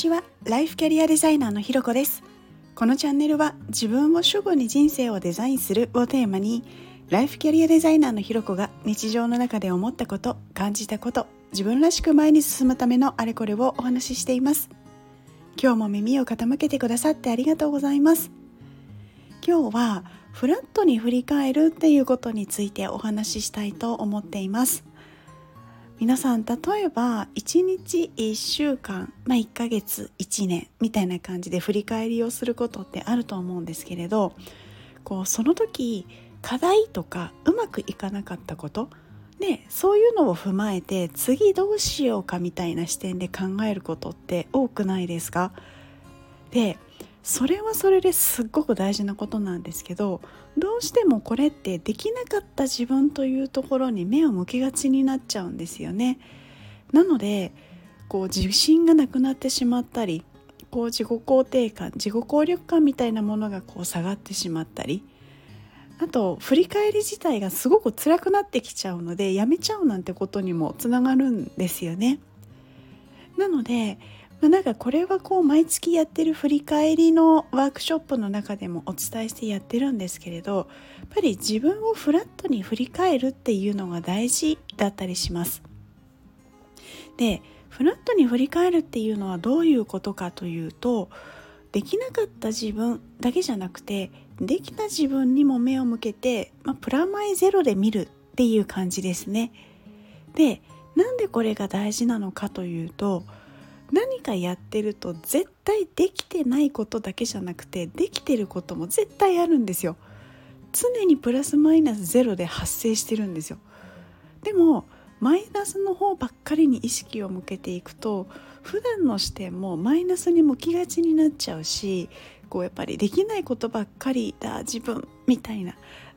ちはライフキャリアデザイナーのひろこです。このチャンネルは自分を主語に人生をデザインするをテーマにライフキャリアデザイナーのひろこが日常の中で思ったこと感じたこと自分らしく前に進むためのあれこれをお話ししています。今日も耳を傾けてくださってありがとうございます。今日はフラットに振り返るっていうことについてお話ししたいと思っています。皆さん例えば1日1週間、まあ、1ヶ月1年みたいな感じで振り返りをすることってあると思うんですけれどこうその時課題とかうまくいかなかったことでそういうのを踏まえて次どうしようかみたいな視点で考えることって多くないですか？でそれはそれですっごく大事なことなんですけどどうしてもこれってできなかった自分というところに目を向けがちになっちゃうんですよね。なのでこう自信がなくなってしまったりこう自己肯定感自己効力感みたいなものがこう下がってしまったりあと振り返り自体がすごく辛くなってきちゃうのでやめちゃうなんてことにもつながるんですよね。なのでまあ、なんかこれはこう毎月やってる振り返りのワークショップの中でもお伝えしてやってるんですけれどやっぱり自分をフラットに振り返るっていうのが大事だったりします。でフラットに振り返るっていうのはどういうことかというとできなかった自分だけじゃなくてできた自分にも目を向けて、まあ、プラマイゼロで見るっていう感じですね。でなんでこれが大事なのかというと何かやってると絶対できてないことだけじゃなくてできてることも絶対あるんですよ常にプラスマイナスゼロで発生してるんですよでもマイナスの方ばっかりに意識を向けていくと普段の視点もマイナスに向きがちになっちゃうしこうやっぱりできないことばっかりだ自分みたいな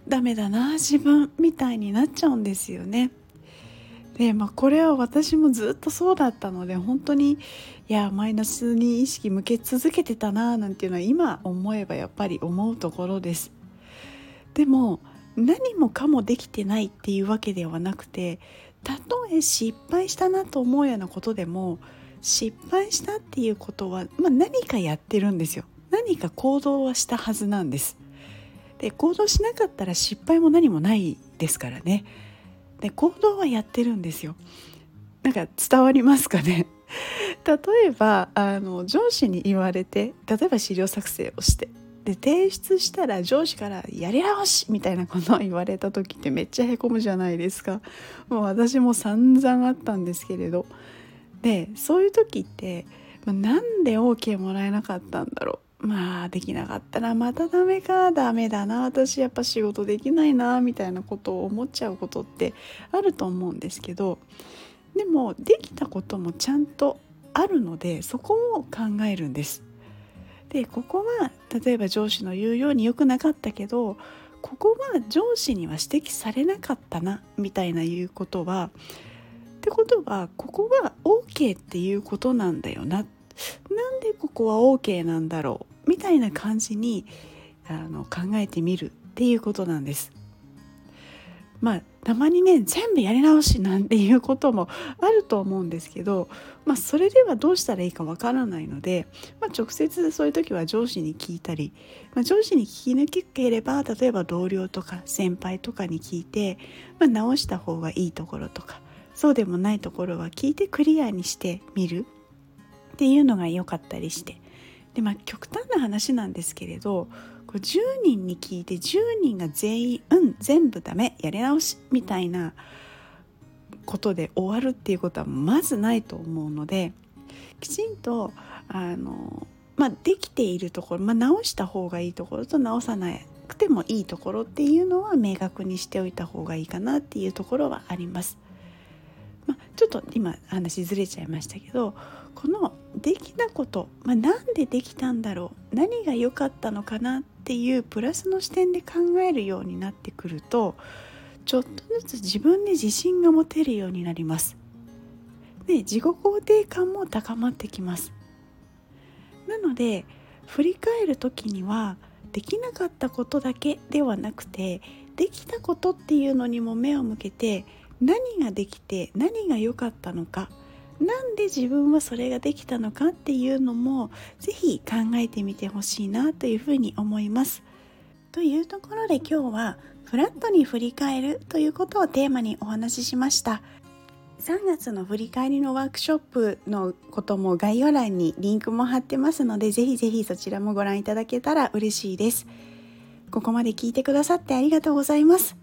ダメだな自分みたいになっちゃうんですよね。で、まあ、これは私もずっとそうだったので本当にいやマイナスに意識向け続けてたななんていうのは今思えばやっぱり思うところです。でも何もかもできてないっていうわけではなくてたとえ失敗したなと思うようなことでも失敗したっていうことは、まあ、何かやってるんですよ。何か行動はしたはずなんです。で行動しなかったら失敗も何もないですからね。で行動はやってるんですよ。なんか伝わりますかね？例えばあの上司に言われて例えば資料作成をしてで提出したら上司から「やり直し!」みたいなことを言われた時ってめっちゃへこむじゃないですか。もう私も散々あったんですけれど。でそういう時って、まあ、なんで OK もらえなかったんだろう？まあできなかったらまたダメか。ダメだな。私やっぱ仕事できないなみたいなことを思っちゃうことってあると思うんですけどでもできたこともちゃんとあるのでそこを考えるんです。でここは例えば上司の言うように良くなかったけどここは上司には指摘されなかったなみたいな言うことはってことはここは OK っていうことなんだよな。なんでここは OK なんだろう？みたいな感じにあの考えてみるっていうことなんです。まあたまにね全部やり直しなんていうこともあると思うんですけど、まあ、それではどうしたらいいかわからないので、まあ、直接そういう時は上司に聞いたり、まあ、上司に聞き抜ければ例えば同僚とか先輩とかに聞いて、まあ、直した方がいいところとかそうでもないところは聞いてクリアにしてみるっていうのが良かったりしてでまあ極端な話なんですけれどこ10人に聞いて10人が全員「うん全部ダメやり直し」みたいなことで終わるっていうことはまずないと思うのできちんとあの、まあ、できているところ、まあ、直した方がいいところと直さなくてもいいところっていうのは明確にしておいた方がいいかなっていうところはあります。まあ、ちょっと今話ずれちゃいましたけどこのできたこと、まあ、なんでできたんだろう何が良かったのかなっていうプラスの視点で考えるようになってくるとちょっとずつ自分に自信が持てるようになります。で自己肯定感も高まってきます。なので振り返る時にはできなかったことだけではなくてできたことっていうのにも目を向けて何ができて何が良かったのかなんで自分はそれができたのかっていうのも是非考えてみてほしいなというふうに思います。というところで今日はフラットに振り返るということをテーマにお話ししました。3月の振り返りのワークショップのことも概要欄にリンクも貼ってますのでぜひぜひそちらもご覧いただけたら嬉しいです。ここまで聞いてくださってありがとうございます。